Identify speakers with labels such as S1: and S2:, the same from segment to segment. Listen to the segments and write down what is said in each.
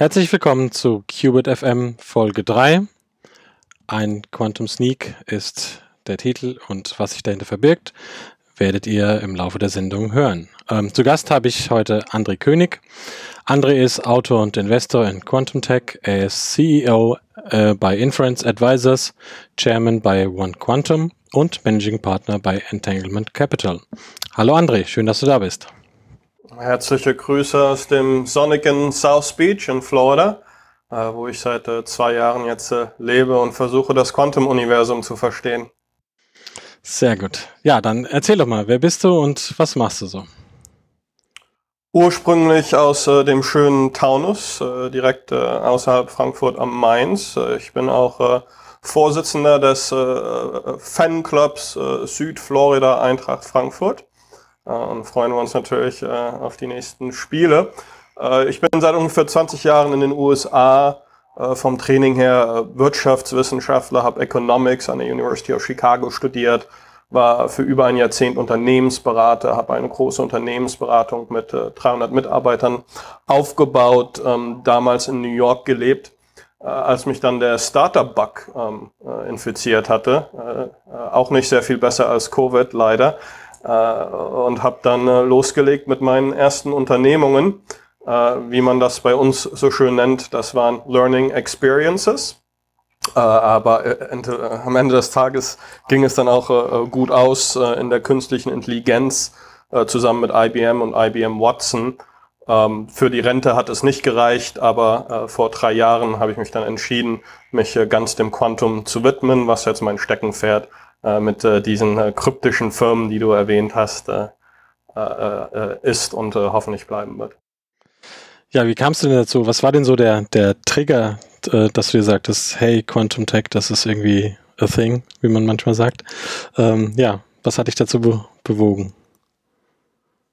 S1: Herzlich willkommen zu Qubit FM Folge 3. Ein Quantum Sneak ist der Titel und was sich dahinter verbirgt, werdet ihr im Laufe der Sendung hören. Ähm, zu Gast habe ich heute André König. André ist Autor und Investor in Quantum Tech. Er ist CEO äh, bei Inference Advisors, Chairman bei One Quantum und Managing Partner bei Entanglement Capital. Hallo André, schön, dass du da bist.
S2: Herzliche Grüße aus dem sonnigen South Beach in Florida, äh, wo ich seit äh, zwei Jahren jetzt äh, lebe und versuche, das Quantum-Universum zu verstehen.
S1: Sehr gut. Ja, dann erzähl doch mal, wer bist du und was machst du so?
S2: Ursprünglich aus äh, dem schönen Taunus, äh, direkt äh, außerhalb Frankfurt am Mainz. ich bin auch Vorsitzender des Fanclubs Südflorida Eintracht Frankfurt. Äh, und freuen wir uns natürlich äh, auf die nächsten Spiele. Äh, ich bin seit ungefähr 20 Jahren in den USA vom Training her Wirtschaftswissenschaftler, habe Economics an der University of Chicago studiert, war für über ein Jahrzehnt Unternehmensberater, habe eine große Unternehmensberatung mit 300 Mitarbeitern aufgebaut, ähm, damals in New York gelebt. Als mich dann der Startup-Bug ähm, infiziert hatte, auch nicht sehr viel besser als Covid leider, äh, und habe dann äh, losgelegt mit meinen ersten Unternehmungen, äh, wie man das bei uns so schön nennt. Das waren Learning Experiences. Äh, aber äh, äh, am Ende des Tages ging es dann auch gut aus in der künstlichen Intelligenz zusammen mit IBM und IBM Watson. Ähm, für die Rente hat es nicht gereicht, aber vor drei Jahren habe ich mich dann entschieden, mich ganz dem Quantum zu widmen, was jetzt mein Steckenpferd äh, mit äh, diesen äh, kryptischen Firmen, die du erwähnt hast, äh, äh, äh, ist und äh, hoffentlich bleiben wird.
S1: Ja, wie kamst du denn dazu? Was war denn so der, der Trigger, äh, dass du dir sagtest, hey, Quantum Tech, das ist irgendwie a thing, wie man manchmal sagt. Ähm, ja, was hat dich dazu be bewogen?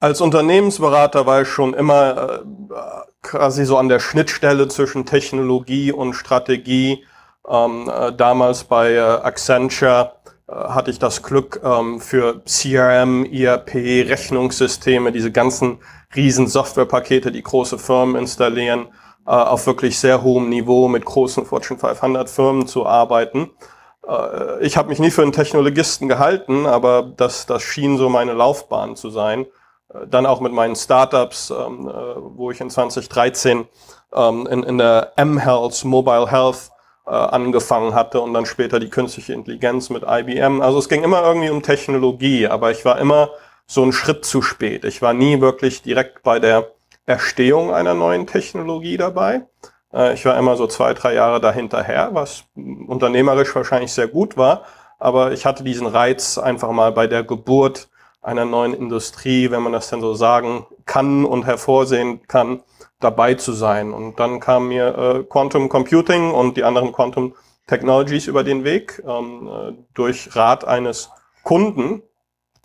S2: Als Unternehmensberater war ich schon immer äh, quasi so an der Schnittstelle zwischen Technologie und Strategie. Ähm, äh, damals bei äh, Accenture äh, hatte ich das Glück ähm, für CRM, ERP, Rechnungssysteme, diese ganzen riesen Softwarepakete, die große Firmen installieren, äh, auf wirklich sehr hohem Niveau mit großen Fortune 500 Firmen zu arbeiten. Äh, ich habe mich nie für einen Technologisten gehalten, aber das, das schien so meine Laufbahn zu sein. Äh, dann auch mit meinen Startups, ähm, äh, wo ich in 2013 ähm, in, in der M-Health, Mobile Health, äh, angefangen hatte und dann später die künstliche Intelligenz mit IBM. Also es ging immer irgendwie um Technologie, aber ich war immer so einen Schritt zu spät. Ich war nie wirklich direkt bei der Erstehung einer neuen Technologie dabei. Äh, ich war immer so zwei, drei Jahre dahinterher, was unternehmerisch wahrscheinlich sehr gut war. Aber ich hatte diesen Reiz einfach mal bei der Geburt einer neuen Industrie, wenn man das denn so sagen kann und hervorsehen kann, dabei zu sein. Und dann kam mir äh, Quantum Computing und die anderen Quantum Technologies über den Weg ähm, äh, durch Rat eines Kunden,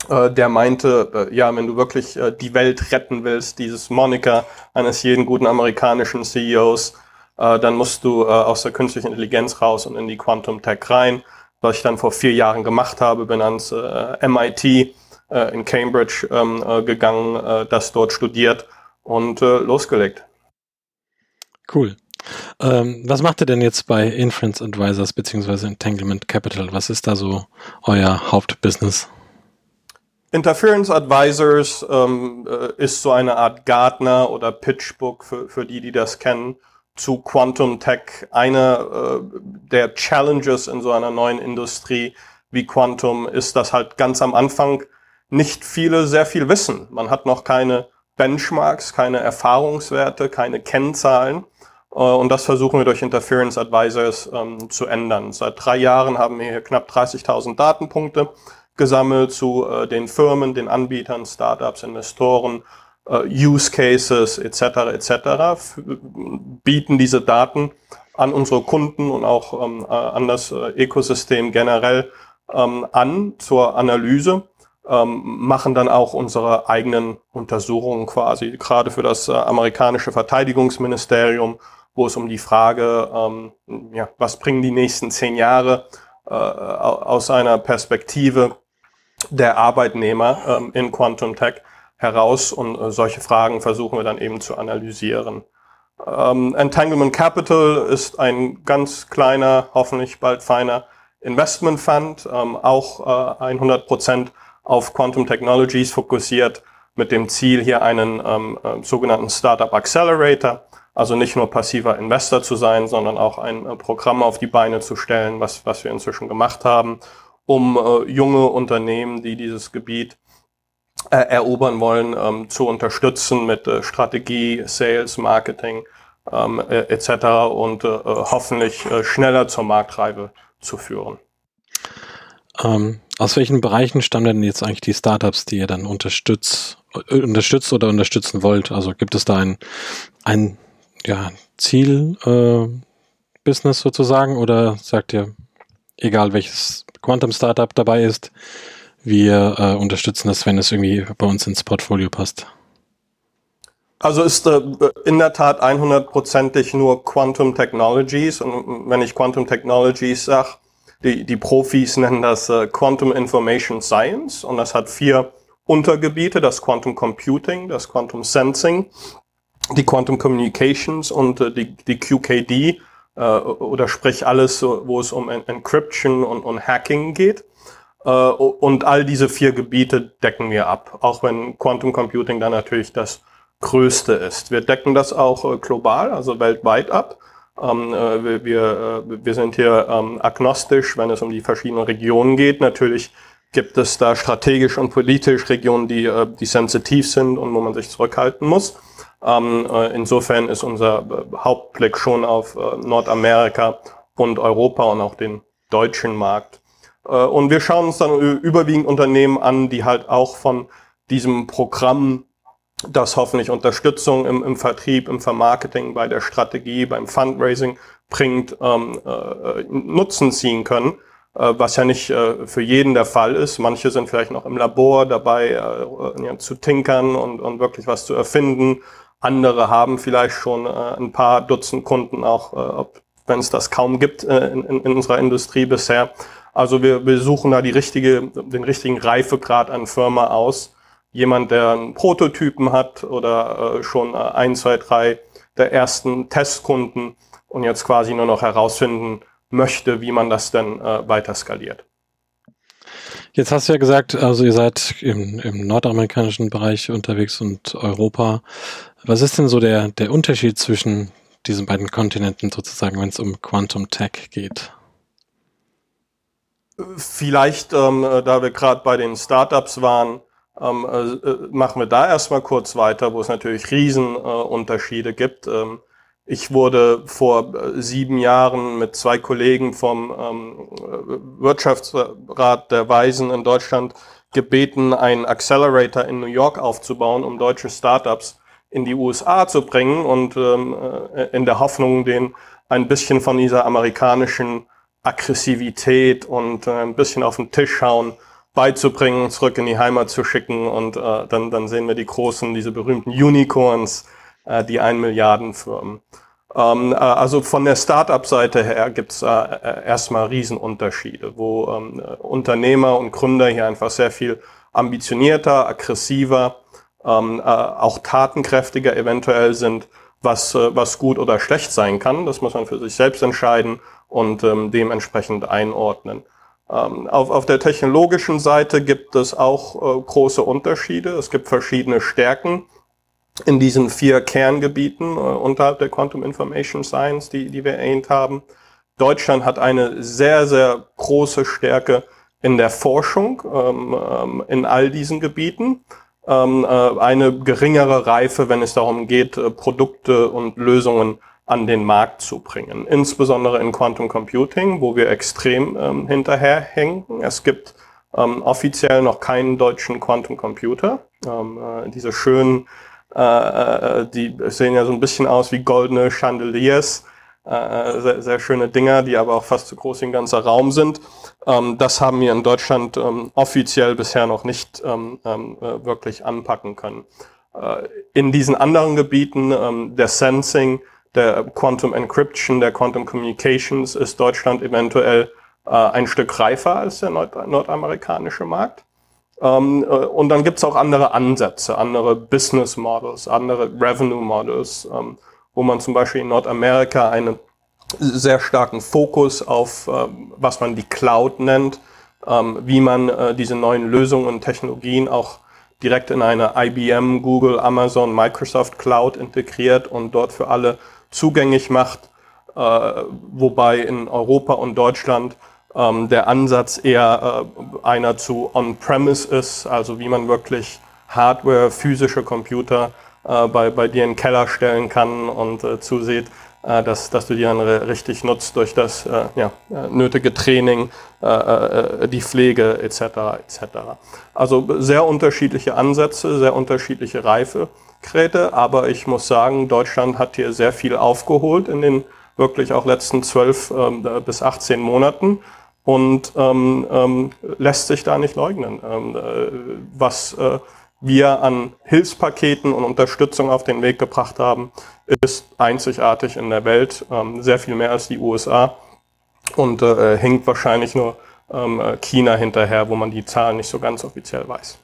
S2: äh, der meinte, äh, ja, wenn du wirklich äh, die Welt retten willst, dieses Moniker eines jeden guten amerikanischen CEOs, äh, dann musst du äh, aus der künstlichen Intelligenz raus und in die Quantum Tech rein. Was ich dann vor vier Jahren gemacht habe, bin ans äh, MIT äh, in Cambridge ähm, äh, gegangen, äh, das dort studiert und äh, losgelegt.
S1: Cool. Ähm, was macht ihr denn jetzt bei Inference Advisors beziehungsweise Entanglement Capital? Was ist da so euer Hauptbusiness?
S2: Interference Advisors ähm, äh, ist so eine Art Gartner oder Pitchbook für, für die, die das kennen, zu Quantum Tech. Eine äh, der Challenges in so einer neuen Industrie wie Quantum ist, dass halt ganz am Anfang nicht viele sehr viel wissen. Man hat noch keine Benchmarks, keine Erfahrungswerte, keine Kennzahlen. Äh, und das versuchen wir durch Interference Advisors ähm, zu ändern. Seit drei Jahren haben wir hier knapp 30.000 Datenpunkte gesammelt zu äh, den Firmen, den Anbietern, Startups, Investoren, äh, Use Cases etc. etc. bieten diese Daten an unsere Kunden und auch ähm, äh, an das äh, Ökosystem generell ähm, an zur Analyse ähm, machen dann auch unsere eigenen Untersuchungen quasi, gerade für das äh, amerikanische Verteidigungsministerium, wo es um die Frage, ähm, ja, was bringen die nächsten zehn Jahre äh, aus einer Perspektive der Arbeitnehmer ähm, in Quantum Tech heraus und äh, solche Fragen versuchen wir dann eben zu analysieren. Ähm, Entanglement Capital ist ein ganz kleiner, hoffentlich bald feiner Investment Fund, ähm, auch äh, 100% auf Quantum Technologies fokussiert, mit dem Ziel, hier einen ähm, äh, sogenannten Startup Accelerator, also nicht nur passiver Investor zu sein, sondern auch ein äh, Programm auf die Beine zu stellen, was, was wir inzwischen gemacht haben, um äh, junge Unternehmen, die dieses Gebiet äh, erobern wollen, ähm, zu unterstützen mit äh, Strategie, Sales, Marketing ähm, äh, etc. und äh, äh, hoffentlich äh, schneller zur Marktreife zu führen.
S1: Ähm, aus welchen Bereichen stammen denn jetzt eigentlich die Startups, die ihr dann unterstützt, äh, unterstützt oder unterstützen wollt? Also gibt es da ein, ein ja, Ziel, äh, sozusagen oder sagt ihr, egal welches Quantum Startup dabei ist, wir äh, unterstützen das, wenn es irgendwie bei uns ins Portfolio passt?
S2: Also ist äh, in der Tat 100%ig nur Quantum Technologies. Und wenn ich Quantum Technologies sage, die, die Profis nennen das äh, Quantum Information Science. Und das hat vier Untergebiete, das Quantum Computing, das Quantum Sensing, die Quantum Communications und äh, die, die QKD, äh, oder sprich alles, wo es um Encryption und, und Hacking geht. Äh, und all diese vier Gebiete decken wir ab, auch wenn Quantum Computing dann natürlich das größte ist. Wir decken das auch äh, global, also weltweit ab. Ähm, äh, wir, äh, wir sind hier ähm, agnostisch, wenn es um die verschiedenen Regionen geht. Natürlich gibt es da strategisch und politisch Regionen, die, äh, die sensitiv sind und wo man sich zurückhalten muss. Ähm, äh, insofern ist unser äh, Hauptblick schon auf Nordamerika und Europa und auch den deutschen Markt. und wir schauen uns dann überwiegend Unternehmen an, die halt auch von diesem Programm das hoffentlich Unterstützung im, im Vertrieb, im Vermarketing, bei der Strategie, beim Fundraising bringt, ähm, äh, Nutzen ziehen können, äh, was ja nicht äh, für jeden der Fall ist. Manche sind vielleicht noch im Labor dabei, äh, ja, zu tinkern und, und wirklich was zu erfinden. Andere haben vielleicht schon äh, ein paar Dutzend Kunden, auch äh, wenn es das kaum gibt äh, in, in, in unserer Industrie bisher. Also wir, wir suchen da die richtige, den richtigen Reifegrad an Firma aus, jemand, der einen Prototypen hat oder äh, schon äh, ein, zwei, drei der ersten Testkunden und jetzt quasi nur noch herausfinden möchte, wie man das denn äh, weiter skaliert.
S1: Jetzt hast du ja gesagt, also ihr seid im, im nordamerikanischen Bereich unterwegs und Europa. Was ist denn so der, der Unterschied zwischen diesen beiden Kontinenten sozusagen, wenn es um Quantum Tech geht?
S2: Vielleicht, ähm, äh, da wir gerade bei den Startups waren, ähm, äh, äh, machen wir da erstmal kurz weiter, wo es natürlich Riesenunterschiede äh, gibt. Ähm, ich wurde vor äh, sieben Jahren mit zwei Kollegen vom ähm, Wirtschaftsrat der Weisen in Deutschland gebeten, einen Accelerator in New York aufzubauen, um deutsche Startups in die USA zu bringen und ähm, äh, in der Hoffnung, den ein bisschen von dieser amerikanischen Aggressivität und ein bisschen auf den Tisch schauen beizubringen, zurück in die Heimat zu schicken und äh, dann, dann sehen wir die großen, diese berühmten Unicorns, äh, die ein Milliardenfirmen. Ähm, äh, also von der Start-up-Seite her gibt's äh, äh, erstmal Riesenunterschiede, wo ähm, Unternehmer und Gründer hier einfach sehr viel ambitionierter, aggressiver, ähm, äh, auch tatenkräftiger eventuell sind, was, äh, was gut oder schlecht sein kann. Das muss man für sich selbst entscheiden und ähm, dementsprechend einordnen. Ähm, auf, auf der technologischen Seite gibt es auch äh, große Unterschiede. Es gibt verschiedene Stärken in diesen vier Kerngebieten äh, unterhalb der Quantum Information Science, die, die wir erwähnt haben. Deutschland hat eine sehr, sehr große Stärke in der Forschung ähm, ähm, in all diesen Gebieten. Ähm, äh, eine geringere Reife, wenn es darum geht, äh, Produkte und Lösungen an den Markt zu bringen. Insbesondere in Quantum Computing, wo wir extrem ähm, hinterherhängen. Es gibt ähm, offiziell noch keinen deutschen Quantum Computer. Ähm, äh, diese schönen, äh, äh, die sehen ja so ein bisschen aus wie goldene Chandeliers. Äh, sehr, sehr schöne Dinger, die aber auch fast zu groß wie ein ganzer Raum sind. Ähm, das haben wir in Deutschland ähm, offiziell bisher noch nicht ähm, äh, wirklich anpacken können. Äh, in diesen anderen Gebieten der Sensing der Quantum Encryption, der Quantum Communications ist Deutschland eventuell äh, ein Stück reifer als der nord nordamerikanische Markt. Ähm, äh, und dann gibt's auch andere Ansätze, andere Business Models, andere Revenue Models, ähm, wo man zum Beispiel in Nordamerika einen sehr starken Fokus auf, äh, was man die Cloud nennt, ähm, wie man äh, diese neuen Lösungen und Technologien auch direkt in eine IBM, Google, Amazon, Microsoft Cloud integriert und dort für alle zugänglich macht, äh, wobei in Europa und Deutschland ähm, der Ansatz eher äh, einer zu On-Premise ist, also wie man wirklich Hardware, physische Computer äh, bei, bei dir in den Keller stellen kann und äh, zusieht, äh, dass, dass du die dann richtig nutzt durch das äh, ja, äh, nötige Training, die Pflege etc. etc. Also sehr unterschiedliche Ansätze, sehr unterschiedliche Reifegeräte, aber ich muss sagen, Deutschland hat hier sehr viel aufgeholt in den wirklich auch letzten zwölf ähm, bis 18 Monaten und ähm, ähm, lässt sich da nicht leugnen. Ähm, äh, was äh, wir an Hilfspaketen und Unterstützung auf den Weg gebracht haben, ist einzigartig in der Welt, ähm, sehr viel mehr als die USA und äh, hinkt wahrscheinlich nur ähm, China hinterher, wo man die Zahlen nicht so ganz offiziell weiß.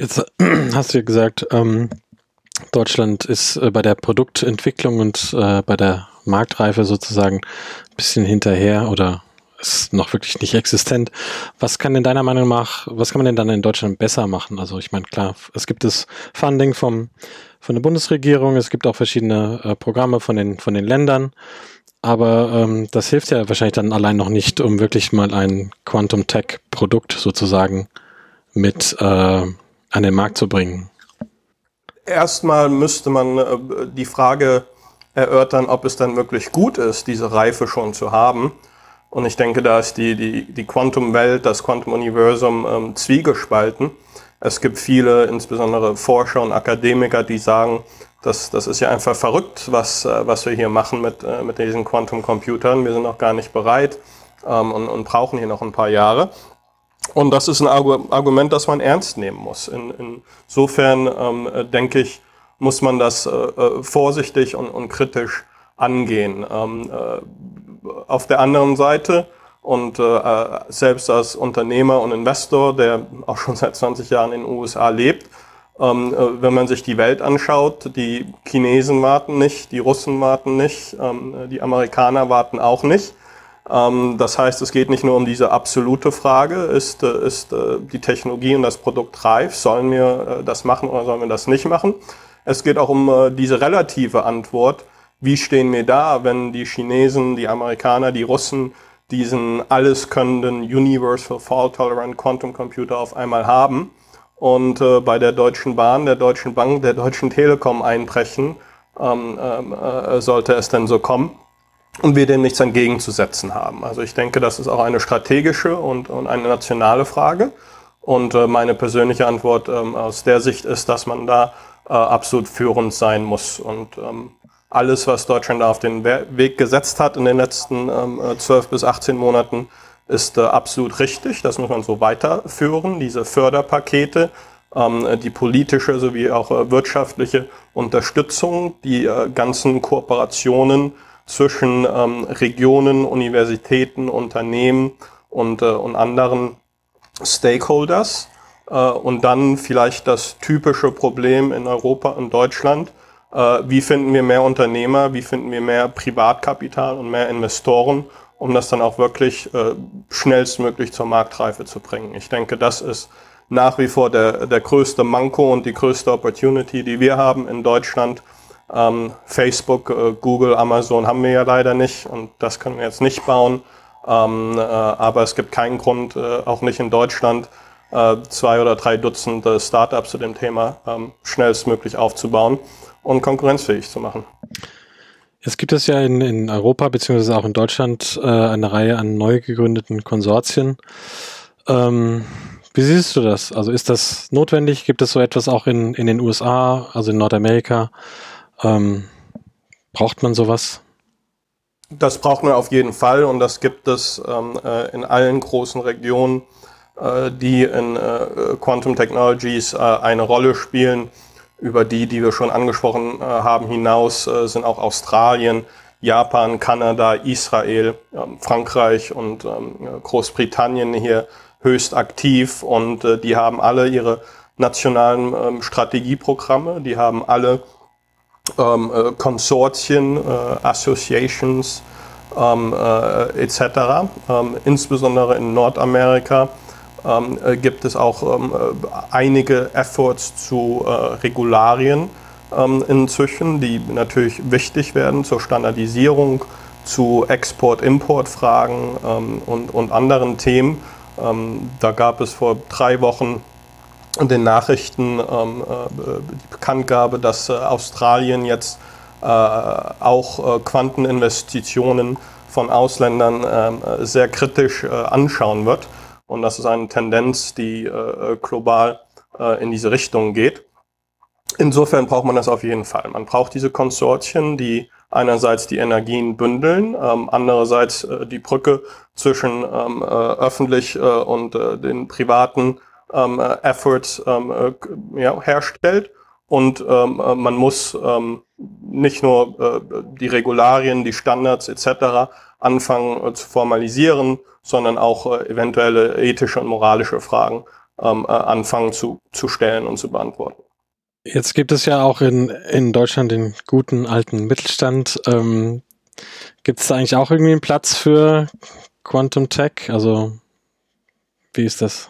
S1: Jetzt hast du ja gesagt, ähm, Deutschland ist äh, bei der Produktentwicklung und äh, bei der Marktreife sozusagen ein bisschen hinterher oder ist noch wirklich nicht existent. Was kann denn deiner Meinung nach, was kann man denn dann in Deutschland besser machen? Also ich meine, klar, es gibt das Funding vom von der Bundesregierung, es gibt auch verschiedene äh, Programme von den, von den Ländern. Aber ähm, das hilft ja wahrscheinlich dann allein noch nicht, um wirklich mal ein Quantum Tech Produkt sozusagen mit äh, an den Markt zu bringen.
S2: Erstmal müsste man äh, die Frage erörtern, ob es dann wirklich gut ist, diese Reife schon zu haben. Und ich denke, da ist die, die, die Quantum-Welt, das Quantum-Universum ähm, zwiegespalten. Es gibt viele, insbesondere Forscher und Akademiker, die sagen, das, das ist ja einfach verrückt, was, äh, was wir hier machen mit, äh, mit diesen Quantum-Computern. Wir sind noch gar nicht bereit ähm, und, und brauchen hier noch ein paar Jahre. Und das ist ein Argument, das man ernst nehmen muss. In, insofern ähm, äh, denke ich, muss man das äh, vorsichtig und, und kritisch angehen. Ähm, äh, auf der anderen Seite und äh, selbst als Unternehmer und Investor, der auch schon seit 20 Jahren in den USA lebt, ähm, äh, wenn man sich die Welt anschaut, die Chinesen warten nicht, die Russen warten nicht, ähm, die Amerikaner warten auch nicht. Ähm, das heißt, es geht nicht nur um diese absolute Frage, ist, äh, ist äh, die Technologie und das Produkt reif, sollen wir äh, das machen oder sollen wir das nicht machen? Es geht auch um diese relative Antwort, wie stehen wir da, wenn die Chinesen, die Amerikaner, die Russen diesen alles könnenden Universal Fault Tolerant Quantum Computer auf einmal haben und bei der Deutschen Bahn, der Deutschen Bank, der Deutschen Telekom einbrechen, ähm, ähm äh, sollte es denn so kommen und wir dem nichts entgegenzusetzen haben. Also ich denke, das ist auch eine strategische und, und eine nationale Frage. Und äh, meine persönliche Antwort ähm, aus der Sicht ist, dass man da äh, absolut führend sein muss. Und ähm, alles, was Deutschland da auf den Weg gesetzt hat in den letzten ähm, 12 bis 18 Monaten, ist äh, absolut richtig. Das muss man so weiterführen. Diese Förderpakete, ähm, die politische sowie auch äh, wirtschaftliche Unterstützung, die äh, ganzen Kooperationen zwischen ähm, Regionen, Universitäten, Unternehmen und, äh, und anderen Stakeholders. Äh, und dann vielleicht das typische Problem in Europa und Deutschland, äh, wie finden wir mehr Unternehmer, wie finden wir mehr Privatkapital und mehr Investoren, um das dann auch wirklich äh, schnellstmöglich zur Marktreife zu bringen. Ich denke, das ist nach wie vor der, der größte Manko und die größte Opportunity, die wir haben in Deutschland. Ähm, Facebook, äh, Google, Amazon haben wir ja leider nicht und das können wir jetzt nicht bauen. Ähm, äh, aber es gibt keinen Grund, äh, auch nicht in Deutschland, äh, zwei oder drei Dutzend Startups zu dem Thema ähm, schnellstmöglich aufzubauen und konkurrenzfähig zu machen.
S1: Es gibt es ja in, in Europa beziehungsweise auch in Deutschland äh, eine Reihe an neu gegründeten Konsortien. Ähm, wie siehst du das? Also ist das notwendig? Gibt es so etwas auch in, in den USA, also in Nordamerika? Ähm, braucht man sowas?
S2: Das braucht man auf jeden Fall und das gibt es ähm, äh, in allen großen Regionen, äh, die in äh, Quantum Technologies äh, eine Rolle spielen über die, die wir schon angesprochen äh, haben, hinaus äh, sind auch Australien, Japan, Kanada, Israel, ähm, Frankreich und ähm, Großbritannien hier höchst aktiv und die haben alle ihre nationalen ähm, Strategieprogramme, die haben alle ähm, äh, Konsortien, äh, Associations ähm, äh, etc. Ähm, insbesondere in Nordamerika ähm, äh, gibt es auch ähm, äh, einige Efforts zu äh, Regularien ähm, inzwischen, die natürlich wichtig werden zur Standardisierung, zu Export-Import-Fragen und, und anderen Themen. da gab es vor drei Wochen den Nachrichten ähm, äh, die Bekanntgabe, dass äh, Australien jetzt äh, auch äh, Quanteninvestitionen von Ausländern ähm, sehr kritisch äh, anschauen wird. Und das ist eine Tendenz, die äh, global in diese Richtung geht. Insofern braucht man das auf jeden Fall. Man braucht diese Konsortien, die einerseits die Energien bündeln, ähm, andererseits die Brücke zwischen ähm, öffentlich und den privaten ähm, äh, Efforts ähm, äh, ja, herstellt. Und ähm, äh, man muss ähm, nicht nur äh, die Regularien, die Standards etc. anfangen äh, zu formalisieren, sondern auch äh, eventuelle ethische und moralische Fragen ähm, äh, anfangen zu, zu stellen und zu beantworten.
S1: Jetzt gibt es ja auch in, in Deutschland den guten alten Mittelstand. Ähm, gibt es da eigentlich auch irgendwie einen Platz für Quantum Tech? Also wie ist das?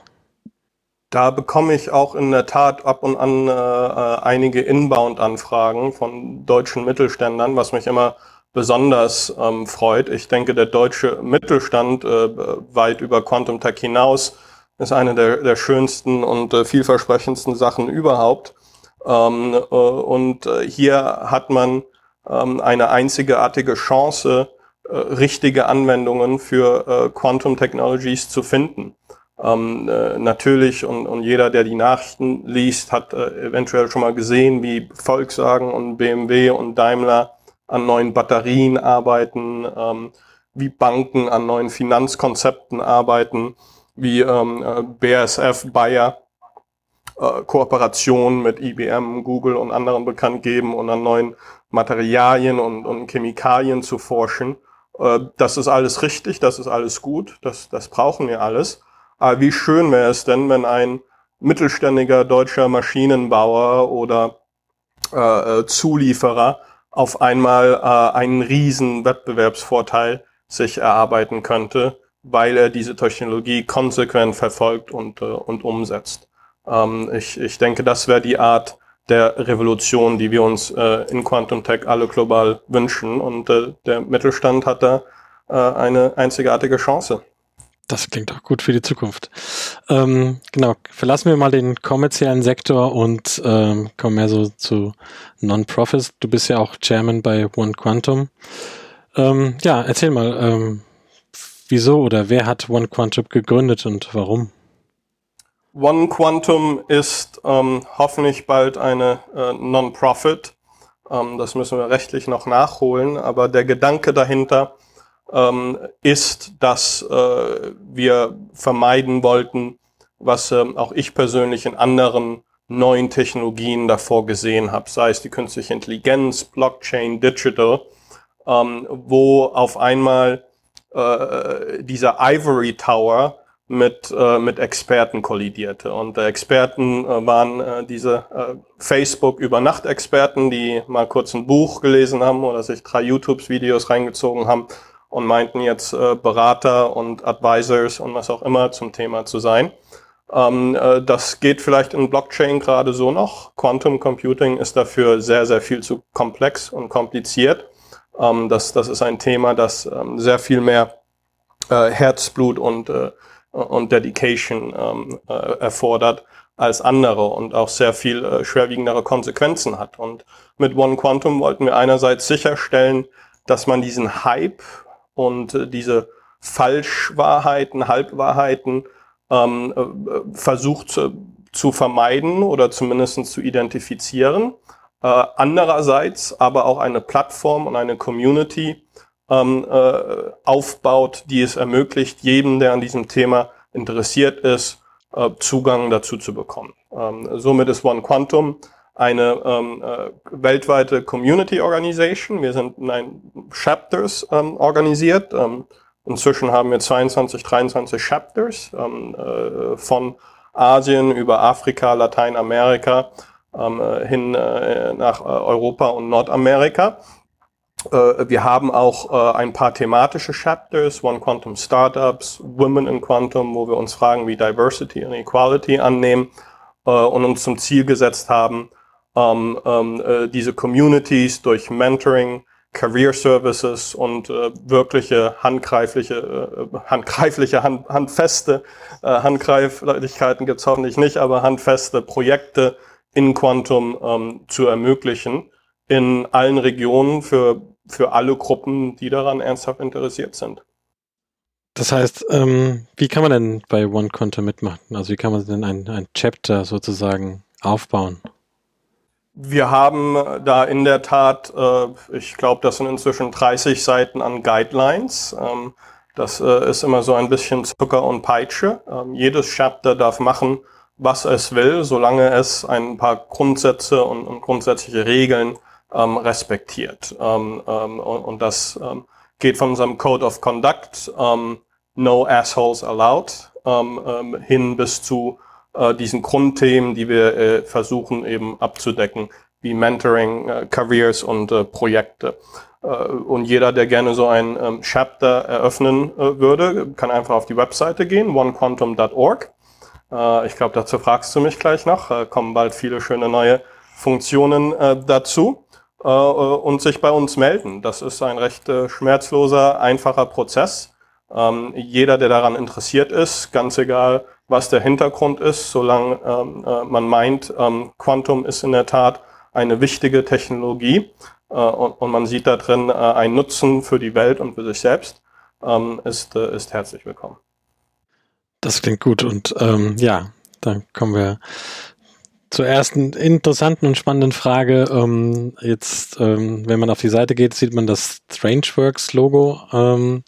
S2: Da bekomme ich auch in der Tat ab und an äh, äh, einige Inbound-Anfragen von deutschen Mittelständlern, was mich immer besonders ähm, freut. Ich denke, der deutsche Mittelstand äh, weit über Quantum Tech hinaus ist eine der, der schönsten und äh, vielversprechendsten Sachen überhaupt. Ähm, äh, und äh, hier hat man ähm, eine einzigartige Chance, äh, richtige Anwendungen für Quantum Technologies zu finden. Ähm, äh, natürlich und, und jeder, der die Nachrichten liest, hat äh, eventuell schon mal gesehen, wie Volkswagen und BMW und Daimler an neuen Batterien arbeiten, ähm, wie Banken an neuen Finanzkonzepten arbeiten, wie ähm, äh, BASF, Bayer äh, Kooperationen mit IBM, Google und anderen bekannt geben und an neuen Materialien und, und Chemikalien zu forschen. Äh, das ist alles richtig, das ist alles gut, das, das brauchen wir alles. Aber wie schön wäre es denn, wenn ein mittelständiger deutscher Maschinenbauer oder äh, äh, Zulieferer auf einmal äh, einen riesen Wettbewerbsvorteil sich erarbeiten könnte, weil er diese Technologie konsequent verfolgt und, äh, und umsetzt. Ähm, ich, ich denke, das wäre die Art der Revolution, die wir uns äh, in Quantum Tech alle global wünschen. Und äh, der Mittelstand hat da äh, eine einzigartige Chance.
S1: Das klingt auch gut für die Zukunft. Ähm, genau, verlassen wir mal den kommerziellen Sektor und ähm, kommen mehr so zu Non-Profits. Du bist ja auch Chairman bei One Quantum. Ähm, ja, erzähl mal, ähm, wieso oder wer hat One Quantum gegründet und warum?
S2: One Quantum ist ähm, hoffentlich bald eine äh, Non-Profit. Ähm, das müssen wir rechtlich noch nachholen, aber der Gedanke dahinter ähm, ist, dass äh, wir vermeiden wollten, was ähm, auch ich persönlich in anderen neuen Technologien davor gesehen habe, sei es die künstliche Intelligenz, Blockchain, Digital, ähm, wo auf einmal äh, dieser Ivory Tower mit, äh, mit Experten kollidierte. Und äh, Experten äh, waren äh, diese äh, Facebook-Übernacht-Experten, die mal kurz ein Buch gelesen haben oder sich drei YouTube-Videos reingezogen haben und meinten jetzt äh, Berater und Advisors und was auch immer zum Thema zu sein. Ähm, äh, das geht vielleicht in Blockchain gerade so noch. Quantum Computing ist dafür sehr, sehr viel zu komplex und kompliziert. Ähm, das, das ist ein Thema, das ähm, sehr viel mehr äh, Herzblut und, äh, und Dedication ähm, äh, erfordert als andere und auch sehr viel äh, schwerwiegendere Konsequenzen hat. Und mit One Quantum wollten wir einerseits sicherstellen, dass man diesen Hype und äh, diese Falschwahrheiten, Halbwahrheiten ähm, äh, versucht zu, zu, vermeiden oder zumindest zu identifizieren. Äh, andererseits aber auch eine Plattform und eine Community ähm, äh, aufbaut, die es ermöglicht, jedem, der an diesem Thema interessiert ist, äh, Zugang dazu zu bekommen. Ähm, somit ist One Quantum eine ähm, äh, weltweite Community Organization. Wir sind in Chapters ähm, organisiert. Ähm, inzwischen haben wir 22, 23 Chapters ähm, äh, von Asien über Afrika, Lateinamerika ähm, äh, hin äh, nach äh, Europa und Nordamerika. Äh, wir haben auch ein paar thematische Chapters, One Quantum Startups, Women in Quantum, wo wir uns Fragen wie Diversity und Equality annehmen und uns zum Ziel gesetzt haben, ähm, ähm, äh, diese Communities durch Mentoring, Career Services und äh, wirkliche handgreifliche, äh, handgreifliche, hand, handfeste äh, Handgreiflichkeiten gibt's hoffentlich nicht, aber handfeste Projekte in Quantum ähm, zu ermöglichen in allen Regionen für, für alle Gruppen, die daran ernsthaft interessiert sind.
S1: Das heißt, ähm, wie kann man denn bei One Quantum mitmachen? Also wie kann man denn ein, ein Chapter sozusagen aufbauen?
S2: Wir haben da in der Tat, äh, ich glaube, das sind inzwischen 30 Seiten an Guidelines. Ähm, das äh, ist immer so ein bisschen Zucker und Peitsche. Ähm, jedes Chapter darf machen, was es will, solange es ein paar Grundsätze und, und grundsätzliche Regeln ähm, respektiert. Ähm, ähm, und, und, das ähm, geht von unserem Code of Conduct, No Assholes Allowed, hin bis zu äh, diesen Grundthemen, die wir äh, versuchen eben abzudecken, wie Mentoring, äh, Careers und äh, Projekte. Äh, und jeder, der gerne so ein ähm, Chapter eröffnen äh, würde, kann einfach auf die Webseite gehen, onequantum.org. Äh, ich glaube, dazu fragst du mich gleich noch. Äh, kommen bald viele schöne neue Funktionen äh, dazu äh, und sich bei uns melden. Das ist ein recht äh, schmerzloser, einfacher Prozess. Ähm, jeder, der daran interessiert ist, ganz egal, was der Hintergrund ist, solange ähm, äh, man meint, ähm, Quantum ist in der Tat eine wichtige Technologie äh, und, und, man sieht da drin äh, einen Nutzen für die Welt und für sich selbst, ähm, ist, äh, ist herzlich willkommen.
S1: Das klingt gut und ähm, ja, dann kommen wir zur ersten interessanten und spannenden Frage. Ähm, jetzt, ähm, wenn man auf die Seite geht, sieht man das Strangeworks-Logo. Ähm,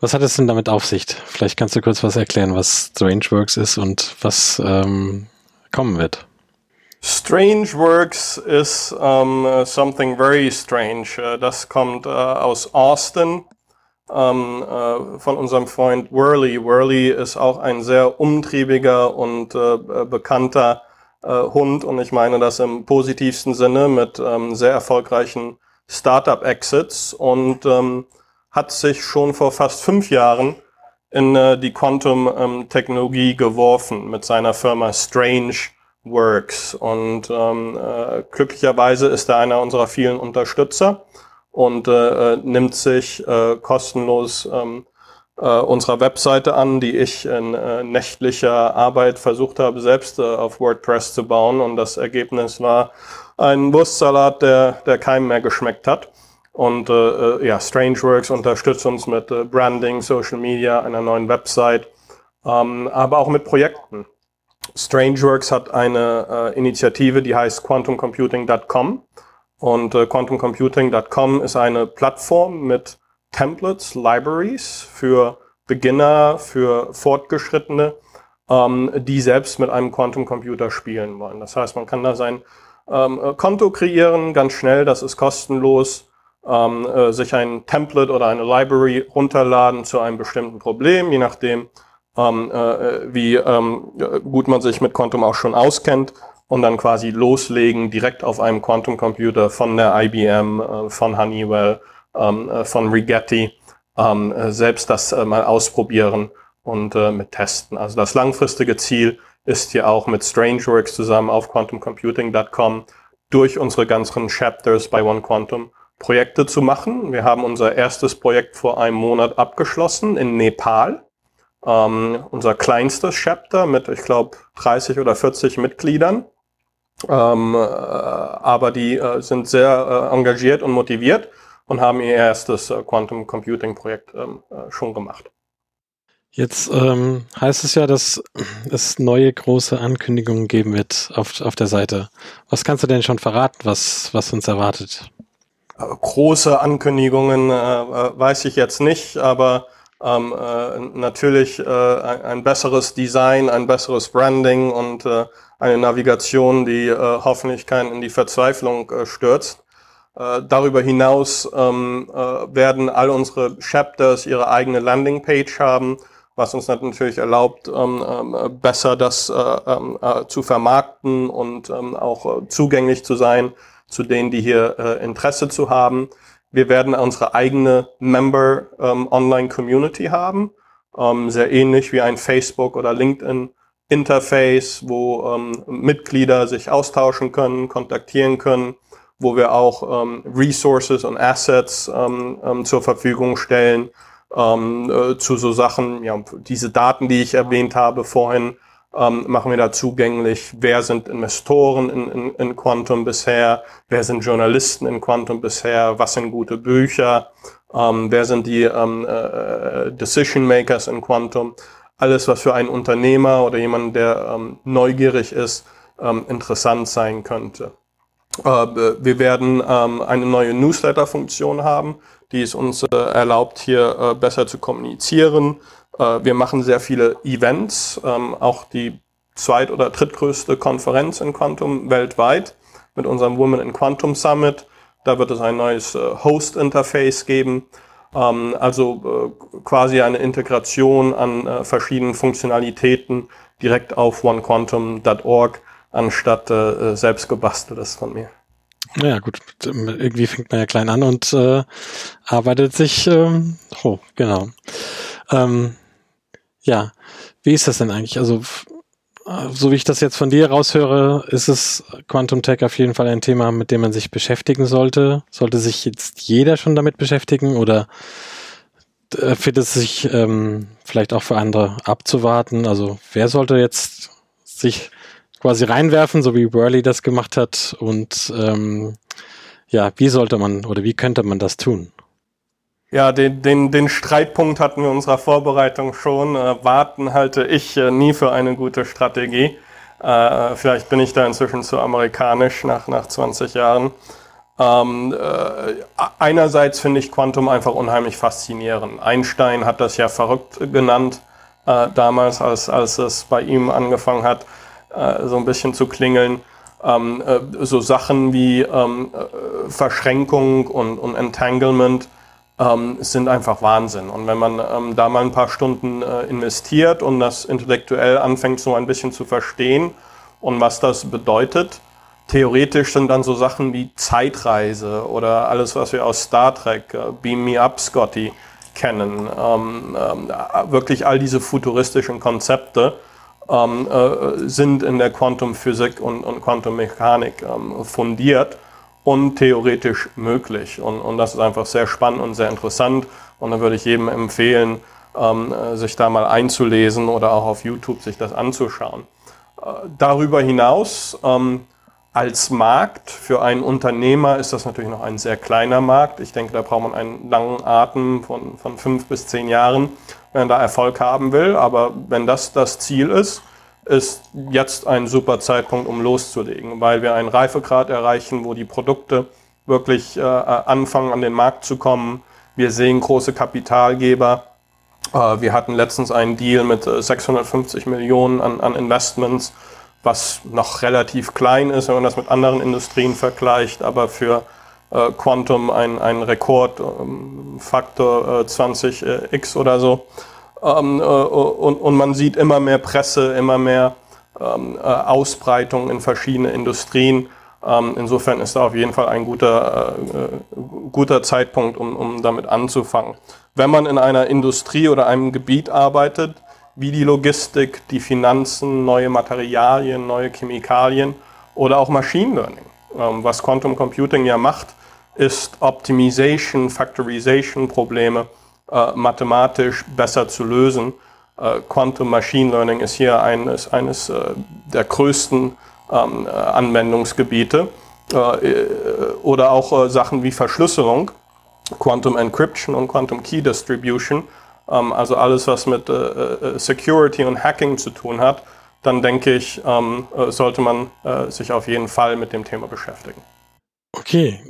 S1: was hat es denn damit auf sich? Vielleicht kannst du kurz was erklären, was Strangeworks ist und was ähm, kommen wird.
S2: Strangeworks is um, uh, something very strange. Uh, das kommt uh, aus Austin um, uh, von unserem Freund Worley. Worley ist auch ein sehr umtriebiger und uh, bekannter Hund und ich meine das im positivsten Sinne mit um, sehr erfolgreichen Startup-Exits und um, hat sich schon vor fast fünf Jahren in äh, die Quantum-Technologie ähm, geworfen mit seiner Firma Strange Works. Und ähm, äh, glücklicherweise ist er einer unserer vielen Unterstützer und äh, äh nimmt sich äh, kostenlos ähm, äh, unserer Webseite an, die ich in nächtlicher Arbeit versucht habe, selbst auf WordPress zu bauen. Und das Ergebnis war ein Wurstsalat, der, der keinem mehr geschmeckt hat. Und äh, äh, ja, Strangeworks unterstützt uns mit äh, Branding, Social Media, einer neuen Website, ähm, aber auch mit Projekten. Strangeworks hat eine äh, Initiative, die heißt quantumcomputing.com. Und äh, quantumcomputing.com ist eine Plattform mit Templates, Libraries für Beginner, für Fortgeschrittene, ähm, die selbst mit einem Quantumcomputer spielen wollen. Das heißt, man kann da sein ähm, Konto kreieren, ganz schnell, das ist kostenlos ähm, äh, sich ein Template oder eine Library runterladen zu einem bestimmten Problem, je nachdem, ähm, äh, wie ähm, gut man sich mit Quantum auch schon auskennt und dann quasi loslegen direkt auf einem Quantum Computer von der IBM, äh, von Honeywell, ähm, äh, von Rigetti, ähm, äh, selbst das äh, mal ausprobieren und äh, mit testen. Also das langfristige Ziel ist hier auch mit Strangeworks zusammen auf quantumcomputing.com durch unsere ganzen Chapters bei One Quantum Projekte zu machen. Wir haben unser erstes Projekt vor einem Monat abgeschlossen in Nepal. Ähm, unser kleinstes Chapter mit, ich glaube, 30 oder 40 Mitgliedern. Ähm, äh, aber die äh, sind sehr äh, engagiert und motiviert und haben ihr erstes äh, Quantum Computing Projekt ähm, äh, schon gemacht.
S1: Jetzt ähm, heißt es ja, dass es neue große Ankündigungen geben wird auf, auf der Seite. Was kannst du denn schon verraten, was, was uns erwartet?
S2: Große Ankündigungen äh, äh, weiß ich jetzt nicht, aber ähm, äh, natürlich äh, ein, besseres Design, ein besseres Branding und äh, eine Navigation, die äh, hoffentlich keinen in die Verzweiflung äh, stürzt. Äh, darüber hinaus ähm, äh, werden all unsere Chapters ihre eigene Landingpage haben, was uns natürlich erlaubt, ähm, ähm, besser das äh, ähm, äh, zu vermarkten und ähm, auch äh, zugänglich zu sein zu denen, die hier äh, Interesse zu haben. Wir werden unsere eigene Member ähm, Online Community haben, sehr ähnlich wie ein Facebook oder LinkedIn Interface, wo Mitglieder sich austauschen können, kontaktieren können, wo wir auch ähm, Resources und Assets ähm, ähm, zur Verfügung stellen ähm, äh, zu so Sachen, ja, diese Daten, die ich erwähnt habe vorhin, ähm, machen wir da zugänglich, wer sind Investoren in, in, in Quantum bisher, wer sind Journalisten in Quantum bisher, was sind gute Bücher, ähm, wer sind die ähm, äh, Decision Makers in Quantum. Alles, was für einen Unternehmer oder jemanden, der ähm, neugierig ist, ähm, interessant sein könnte. Äh, wir werden ähm, eine neue Newsletter-Funktion haben, die es uns äh, erlaubt, hier äh, besser zu kommunizieren. Äh, wir machen sehr viele Events, ähm, auch die zweit- oder drittgrößte Konferenz in Quantum weltweit mit unserem Women in Quantum Summit. Da wird es ein neues äh, Host-Interface geben. Ähm, also äh, quasi eine Integration an verschiedenen Funktionalitäten direkt auf onequantum.org anstatt selbst gebasteltes von mir.
S1: Ja, gut. Irgendwie fängt man ja klein an und äh, arbeitet sich ähm, hoch, genau. Ähm, ja, wie ist das denn eigentlich? Also, so wie ich das jetzt von dir raushöre, ist es Quantum Tech auf jeden Fall ein Thema, mit dem man sich beschäftigen sollte. Sollte sich jetzt jeder schon damit beschäftigen oder findet es sich ähm, vielleicht auch für andere abzuwarten? Also, wer sollte jetzt sich quasi reinwerfen, so wie Burley das gemacht hat? Und ähm, ja, wie sollte man oder wie könnte man das tun?
S2: Ja, den, den, den Streitpunkt hatten wir in unserer Vorbereitung schon. Äh, warten halte ich äh, nie für eine gute Strategie. Äh, vielleicht bin ich da inzwischen zu amerikanisch nach, nach 20 Jahren. Ähm, äh, einerseits finde ich Quantum einfach unheimlich faszinierend. Einstein hat das ja verrückt genannt, äh, damals, als, als es bei ihm angefangen hat, äh, so ein bisschen zu klingeln. Ähm, so Sachen wie ähm, Verschränkung und, und Entanglement ähm, sind einfach Wahnsinn. Und wenn man ähm, da mal ein paar Stunden äh, investiert und das intellektuell anfängt so ein bisschen zu verstehen und was das bedeutet, theoretisch sind dann so Sachen wie Zeitreise oder alles, was wir aus Star Trek, äh, Beam Me Up Scotty, kennen, ähm, äh, wirklich all diese futuristischen Konzepte ähm, äh, sind in der Quantumphysik und, und Quantummechanik ähm, fundiert und theoretisch möglich. Und, und das ist einfach sehr spannend und sehr interessant. Und da würde ich jedem empfehlen, ähm, sich da mal einzulesen oder auch auf YouTube sich das anzuschauen. Äh, darüber hinaus, ähm, als Markt für einen Unternehmer ist das natürlich noch ein sehr kleiner Markt. Ich denke, da braucht man einen langen Atem von, von fünf bis zehn Jahren, wenn man da Erfolg haben will. Aber wenn das das Ziel ist, ist jetzt ein super Zeitpunkt, um loszulegen, weil wir einen Reifegrad erreichen, wo die Produkte wirklich äh, anfangen, an den Markt zu kommen. Wir sehen große Kapitalgeber. Äh, wir hatten letztens einen Deal mit 650 äh, Millionen an, an Investments, was noch relativ klein ist, wenn man das mit anderen Industrien vergleicht, aber für äh, Quantum ein, ein Rekordfaktor ähm, 20x äh, oder so. Ähm, äh, und, und man sieht immer mehr Presse, immer mehr ähm, äh, Ausbreitung in verschiedene Industrien. Ähm, insofern ist da auf jeden Fall ein guter, äh, äh, guter Zeitpunkt, um, um damit anzufangen. Wenn man in einer Industrie oder einem Gebiet arbeitet, wie die Logistik, die Finanzen, neue Materialien, neue Chemikalien oder auch Machine Learning. Ähm, was Quantum Computing ja macht, ist Optimization, Factorization Probleme äh, mathematisch besser zu lösen. Äh, Quantum Machine Learning ist hier eines, eines äh, der größten ähm, äh, Anwendungsgebiete. Äh, oder auch Sachen wie Verschlüsselung, Quantum Encryption und Quantum Key Distribution. Ähm, also alles, was mit Security und Hacking zu tun hat, dann denke ich, ähm, sollte man sich auf jeden Fall mit dem Thema beschäftigen.
S1: Okay,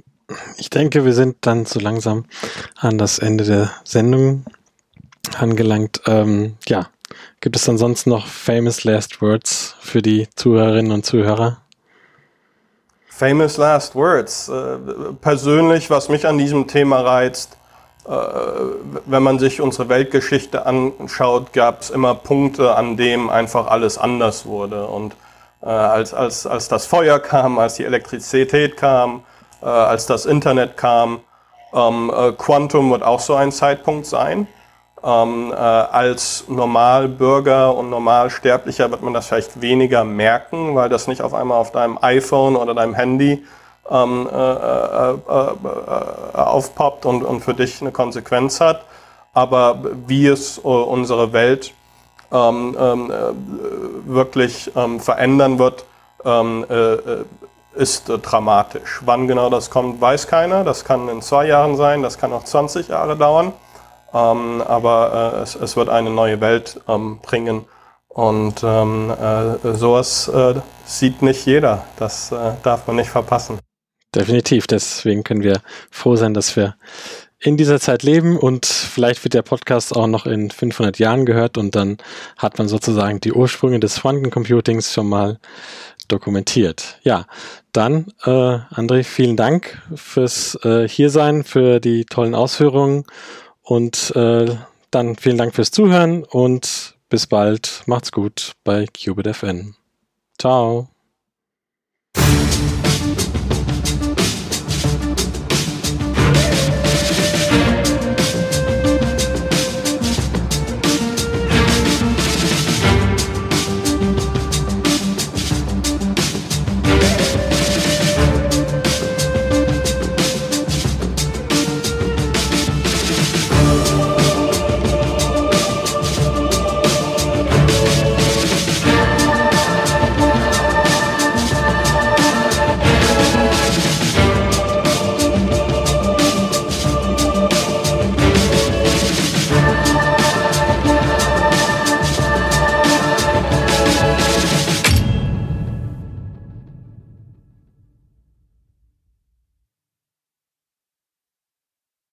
S1: ich denke, wir sind dann so langsam an das Ende der Sendung angelangt. Ähm, ja, gibt es ansonsten noch famous last words für die Zuhörerinnen und Zuhörer?
S2: Famous last words. Äh, persönlich, was mich an diesem Thema reizt, wenn man sich unsere Weltgeschichte anschaut, gab es immer Punkte, an denen einfach alles anders wurde. Und äh, als, als, als das Feuer kam, als die Elektrizität kam, äh, als das Internet kam, ähm, äh, Quantum wird auch so ein Zeitpunkt sein. Ähm, äh, als Normalbürger und Normalsterblicher wird man das vielleicht weniger merken, weil das nicht auf einmal auf deinem iPhone oder deinem Handy ähm, äh, äh, äh, aufpoppt und, und für dich eine Konsequenz hat. Aber wie es unsere Welt ähm, ähm, wirklich ähm, verändern wird, ähm, ist äh, dramatisch. Wann genau das kommt, weiß keiner. Das kann in zwei Jahren sein, das kann auch 20 Jahre dauern. Aber äh, es, es, wird eine neue Welt bringen. Und ähm, äh, sowas äh, sieht nicht jeder. Das äh, darf man nicht verpassen.
S1: Definitiv. Deswegen können wir froh sein, dass wir in dieser Zeit leben und vielleicht wird der Podcast auch noch in 500 Jahren gehört und dann hat man sozusagen die Ursprünge des Quantencomputings schon mal dokumentiert. Ja, dann, äh, André, vielen Dank fürs äh, Hiersein, für die tollen Ausführungen und äh, dann vielen Dank fürs Zuhören und bis bald. Macht's gut bei Qubit FN. Ciao.